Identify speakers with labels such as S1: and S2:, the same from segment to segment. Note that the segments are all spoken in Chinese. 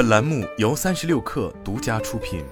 S1: 本栏目由三十六氪独家出品。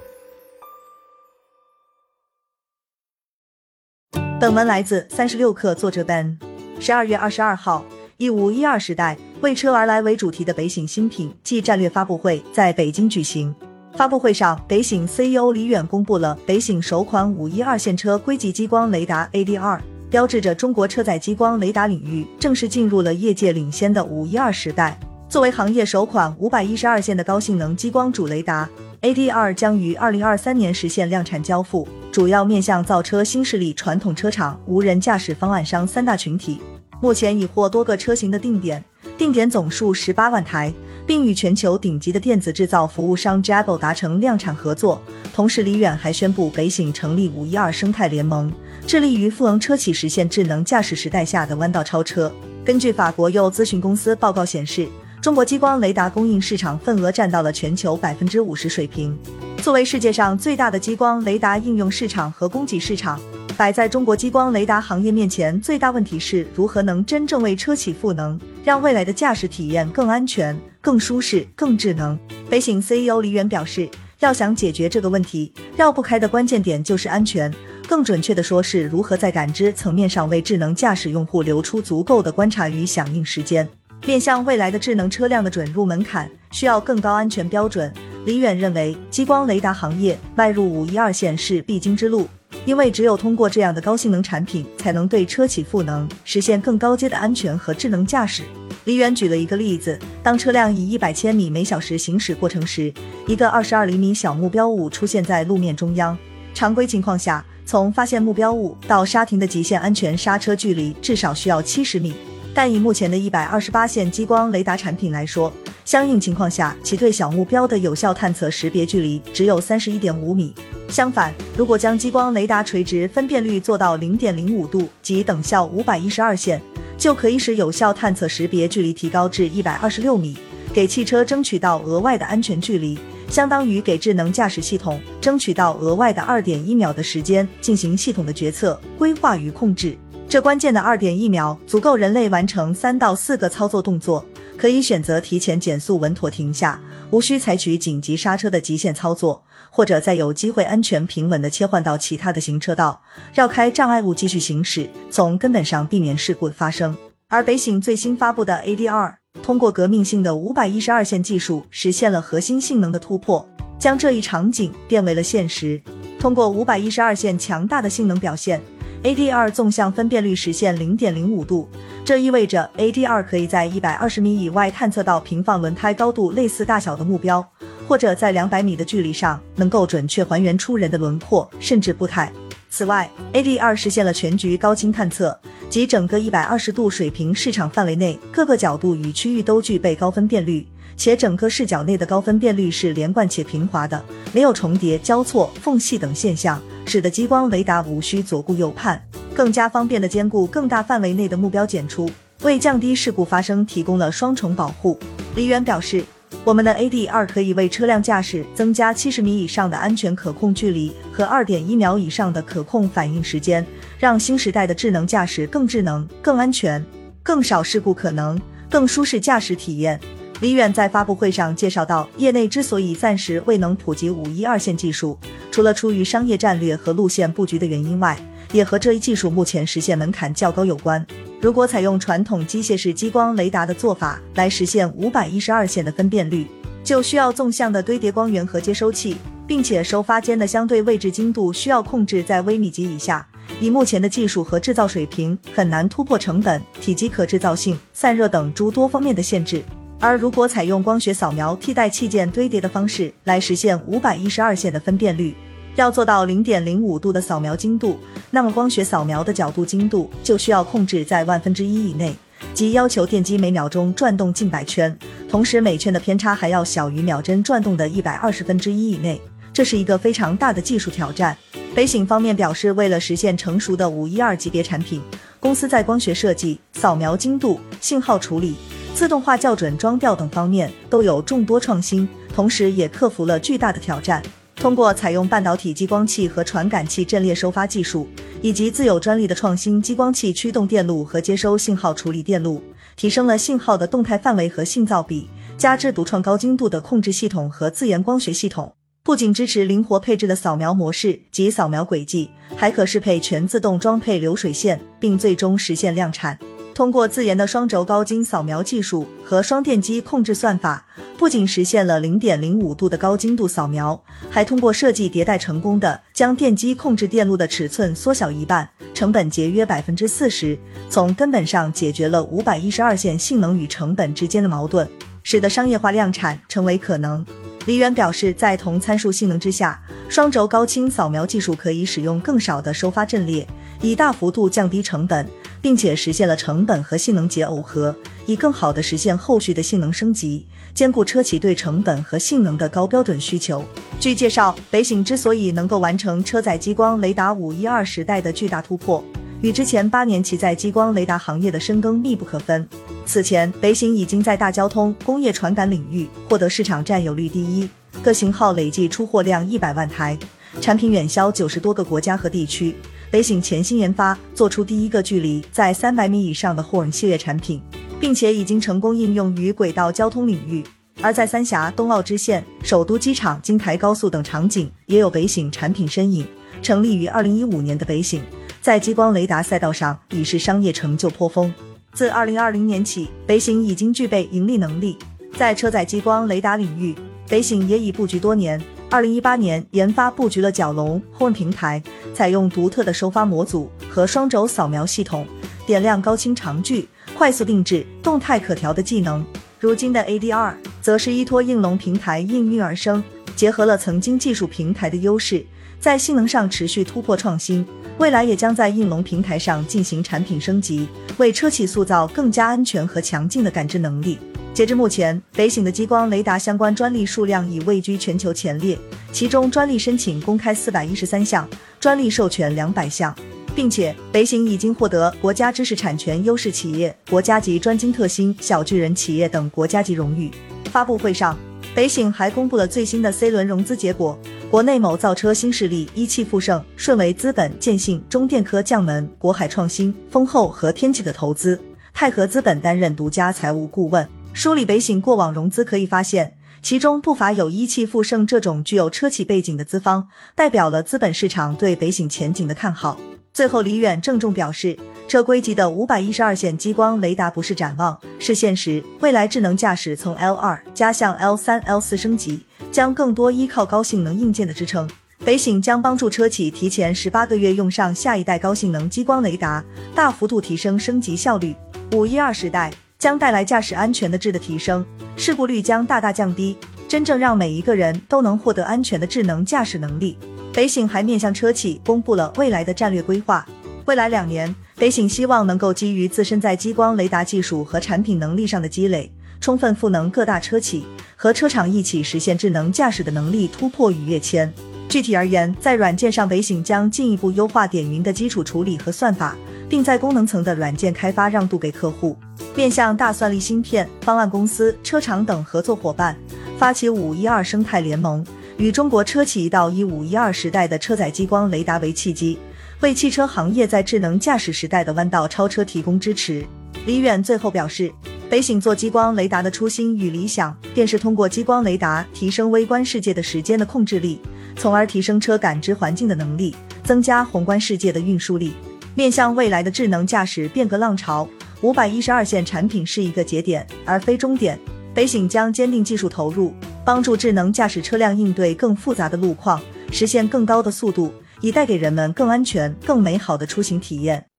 S2: 本文来自三十六氪，作者 Ben。十二月二十二号，一五一二时代为车而来为主题的北醒新品暨战略发布会在北京举行。发布会上，北醒 CEO 李远公布了北醒首款五一二线车硅基激光雷达 ADR，标志着中国车载激光雷达领域正式进入了业界领先的五一二时代。作为行业首款五百一十二线的高性能激光主雷达，ADR 将于二零二三年实现量产交付，主要面向造车新势力、传统车厂、无人驾驶方案商三大群体。目前已获多个车型的定点，定点总数十八万台。并与全球顶级的电子制造服务商 Jabil 达成量产合作。同时，李远还宣布北醒成立“五一二”生态联盟，致力于赋能车企实现智能驾驶时代下的弯道超车。根据法国又咨询公司报告显示，中国激光雷达供应市场份额占到了全球百分之五十水平。作为世界上最大的激光雷达应用市场和供给市场。摆在中国激光雷达行业面前，最大问题是如何能真正为车企赋能，让未来的驾驶体验更安全、更舒适、更智能。北醒 CEO 李远表示，要想解决这个问题，绕不开的关键点就是安全。更准确的说，是如何在感知层面上为智能驾驶用户留出足够的观察与响应时间。面向未来的智能车辆的准入门槛，需要更高安全标准。李远认为，激光雷达行业迈入五一二线是必经之路。因为只有通过这样的高性能产品，才能对车企赋能，实现更高阶的安全和智能驾驶。李远举了一个例子：当车辆以一百千米每小时行驶过程时，一个二十二厘米小目标物出现在路面中央。常规情况下，从发现目标物到刹停的极限安全刹车距离至少需要七十米，但以目前的一百二十八线激光雷达产品来说，相应情况下，其对小目标的有效探测识别距离只有三十一点五米。相反，如果将激光雷达垂直分辨率做到零点零五度，即等效五百一十二线，就可以使有效探测识别距离提高至一百二十六米，给汽车争取到额外的安全距离，相当于给智能驾驶系统争取到额外的二点一秒的时间进行系统的决策、规划与控制。这关键的二点一秒，足够人类完成三到四个操作动作，可以选择提前减速、稳妥停下，无需采取紧急刹车的极限操作。或者在有机会安全平稳地切换到其他的行车道，绕开障碍物继续行驶，从根本上避免事故的发生。而北醒最新发布的 ADR，通过革命性的五百一十二线技术，实现了核心性能的突破，将这一场景变为了现实。通过五百一十二线强大的性能表现，ADR 纵向分辨率实现零点零五度，这意味着 ADR 可以在一百二十米以外探测到平放轮胎高度类似大小的目标。或者在两百米的距离上能够准确还原出人的轮廓，甚至步态。此外，ADR 实现了全局高清探测，即整个一百二十度水平视场范围内各个角度与区域都具备高分辨率，且整个视角内的高分辨率是连贯且平滑的，没有重叠、交错、缝隙等现象，使得激光雷达无需左顾右盼，更加方便的兼顾更大范围内的目标检出，为降低事故发生提供了双重保护。李远表示。我们的 AD2 可以为车辆驾驶增加七十米以上的安全可控距离和二点一秒以上的可控反应时间，让新时代的智能驾驶更智能、更安全、更少事故可能、更舒适驾驶体验。李远在发布会上介绍到，业内之所以暂时未能普及五一二线技术，除了出于商业战略和路线布局的原因外，也和这一技术目前实现门槛较高有关。如果采用传统机械式激光雷达的做法来实现五百一十二线的分辨率，就需要纵向的堆叠光源和接收器，并且收发间的相对位置精度需要控制在微米级以下。以目前的技术和制造水平，很难突破成本、体积可制造性、散热等诸多方面的限制。而如果采用光学扫描替代器件堆叠的方式来实现五百一十二线的分辨率，要做到零点零五度的扫描精度，那么光学扫描的角度精度就需要控制在万分之一以内，即要求电机每秒钟转动近百圈，同时每圈的偏差还要小于秒针转动的一百二十分之一以内，这是一个非常大的技术挑战。北醒方面表示，为了实现成熟的五一二级别产品，公司在光学设计、扫描精度、信号处理、自动化校准装调等方面都有众多创新，同时也克服了巨大的挑战。通过采用半导体激光器和传感器阵列收发技术，以及自有专利的创新激光器驱动电路和接收信号处理电路，提升了信号的动态范围和信噪比，加之独创高精度的控制系统和自研光学系统，不仅支持灵活配置的扫描模式及扫描轨迹，还可适配全自动装配流水线，并最终实现量产。通过自研的双轴高精扫描技术和双电机控制算法，不仅实现了零点零五度的高精度扫描，还通过设计迭代成功的将电机控制电路的尺寸缩小一半，成本节约百分之四十，从根本上解决了五百一十二线性能与成本之间的矛盾，使得商业化量产成为可能。李远表示，在同参数性能之下，双轴高清扫描技术可以使用更少的收发阵列，以大幅度降低成本。并且实现了成本和性能节耦合，以更好的实现后续的性能升级，兼顾车企对成本和性能的高标准需求。据介绍，北醒之所以能够完成车载激光雷达五一二时代的巨大突破，与之前八年其在激光雷达行业的深耕密不可分。此前，北醒已经在大交通、工业传感领域获得市场占有率第一，各型号累计出货量一百万台，产品远销九十多个国家和地区。北醒潜心研发，做出第一个距离在三百米以上的 Horn 系列产品，并且已经成功应用于轨道交通领域。而在三峡、冬奥支线、首都机场、京台高速等场景，也有北醒产品身影。成立于二零一五年的北醒，在激光雷达赛道上已是商业成就颇丰。自二零二零年起，北醒已经具备盈利能力。在车载激光雷达领域，北醒也已布局多年。二零一八年研发布局了角龙 Horn 平台，采用独特的收发模组和双轴扫描系统，点亮高清长距、快速定制、动态可调的技能。如今的 ADR 则是依托应龙平台应运而生，结合了曾经技术平台的优势，在性能上持续突破创新。未来也将在应龙平台上进行产品升级，为车企塑造更加安全和强劲的感知能力。截至目前，北醒的激光雷达相关专利数量已位居全球前列，其中专利申请公开四百一十三项，专利授权两百项，并且北醒已经获得国家知识产权优势企业、国家级专精特新小巨人企业等国家级荣誉。发布会上，北醒还公布了最新的 C 轮融资结果，国内某造车新势力一汽富盛、顺为资本、建信、中电科、将门、国海创新、丰厚和天启的投资，泰和资本担任独家财务顾问。梳理北醒过往融资，可以发现，其中不乏有一汽富盛这种具有车企背景的资方，代表了资本市场对北醒前景的看好。最后，李远郑重表示，车规级的五百一十二线激光雷达不是展望，是现实。未来智能驾驶从 L 二加向 L 三、L 四升级，将更多依靠高性能硬件的支撑。北醒将帮助车企提前十八个月用上下一代高性能激光雷达，大幅度提升升级效率。五一二时代。将带来驾驶安全的质的提升，事故率将大大降低，真正让每一个人都能获得安全的智能驾驶能力。北醒还面向车企公布了未来的战略规划。未来两年，北醒希望能够基于自身在激光雷达技术和产品能力上的积累，充分赋能各大车企和车厂，一起实现智能驾驶的能力突破与跃迁。具体而言，在软件上，北醒将进一步优化点云的基础处理和算法，并在功能层的软件开发让渡给客户。面向大算力芯片方案公司、车厂等合作伙伴，发起五一二生态联盟，与中国车企一道以五一二时代的车载激光雷达为契机，为汽车行业在智能驾驶时代的弯道超车提供支持。李远最后表示，北醒做激光雷达的初心与理想，便是通过激光雷达提升微观世界的时间的控制力，从而提升车感知环境的能力，增加宏观世界的运输力。面向未来的智能驾驶变革浪潮。五百一十二线产品是一个节点，而非终点。北醒将坚定技术投入，帮助智能驾驶车辆应对更复杂的路况，实现更高的速度，以带给人们更安全、更美好的出行体验。